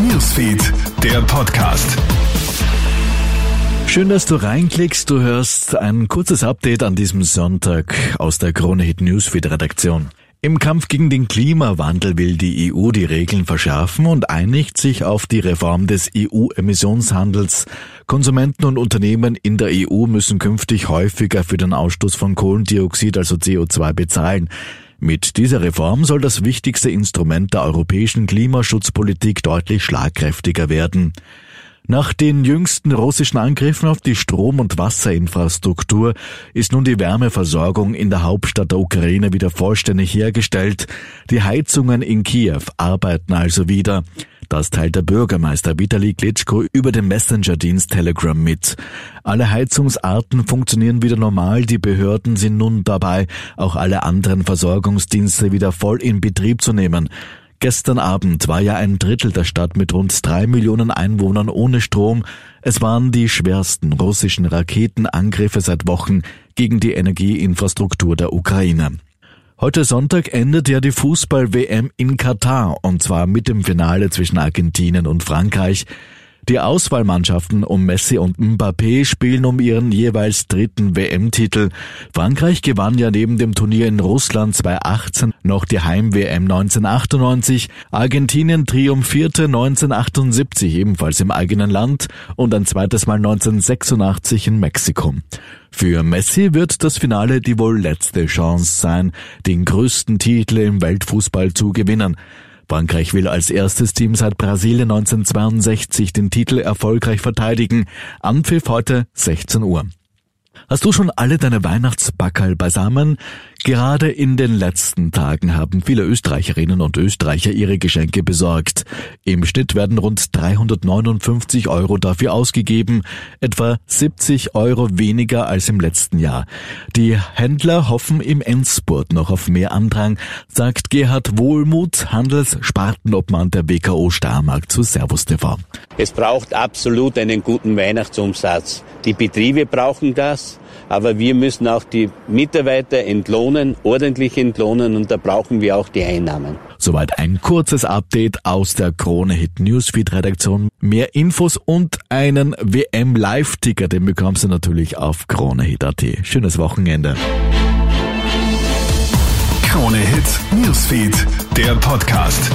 Newsfeed, der Podcast. Schön, dass du reinklickst. Du hörst ein kurzes Update an diesem Sonntag aus der Krone Hit Newsfeed Redaktion. Im Kampf gegen den Klimawandel will die EU die Regeln verschärfen und einigt sich auf die Reform des EU-Emissionshandels. Konsumenten und Unternehmen in der EU müssen künftig häufiger für den Ausstoß von Kohlendioxid, also CO2, bezahlen. Mit dieser Reform soll das wichtigste Instrument der europäischen Klimaschutzpolitik deutlich schlagkräftiger werden. Nach den jüngsten russischen Angriffen auf die Strom- und Wasserinfrastruktur ist nun die Wärmeversorgung in der Hauptstadt der Ukraine wieder vollständig hergestellt. Die Heizungen in Kiew arbeiten also wieder. Das teilt der Bürgermeister Vitali Klitschko über den Messenger-Dienst Telegram mit. Alle Heizungsarten funktionieren wieder normal, die Behörden sind nun dabei, auch alle anderen Versorgungsdienste wieder voll in Betrieb zu nehmen. Gestern Abend war ja ein Drittel der Stadt mit rund drei Millionen Einwohnern ohne Strom. Es waren die schwersten russischen Raketenangriffe seit Wochen gegen die Energieinfrastruktur der Ukraine. Heute Sonntag endet ja die Fußball-WM in Katar und zwar mit dem Finale zwischen Argentinien und Frankreich. Die Auswahlmannschaften um Messi und Mbappé spielen um ihren jeweils dritten WM-Titel. Frankreich gewann ja neben dem Turnier in Russland 2018 noch die Heim-WM 1998. Argentinien triumphierte 1978 ebenfalls im eigenen Land und ein zweites Mal 1986 in Mexiko. Für Messi wird das Finale die wohl letzte Chance sein, den größten Titel im Weltfußball zu gewinnen. Frankreich will als erstes Team seit Brasilien 1962 den Titel erfolgreich verteidigen. Anpfiff heute 16 Uhr. Hast du schon alle deine Weihnachtsbackerl beisammen? Gerade in den letzten Tagen haben viele Österreicherinnen und Österreicher ihre Geschenke besorgt. Im Schnitt werden rund 359 Euro dafür ausgegeben, etwa 70 Euro weniger als im letzten Jahr. Die Händler hoffen im Endspurt noch auf mehr Andrang, sagt Gerhard Wohlmuth, Handelsspartenobmann der WKO Starmarkt zu Servus TV. Es braucht absolut einen guten Weihnachtsumsatz. Die Betriebe brauchen das, aber wir müssen auch die Mitarbeiter entlohnen, ordentlich entlohnen und da brauchen wir auch die Einnahmen. Soweit ein kurzes Update aus der Krone Hit Newsfeed Redaktion. Mehr Infos und einen WM Live-Ticker, den bekommst du natürlich auf KroneHit.at. Schönes Wochenende. Krone Hit Newsfeed, der Podcast.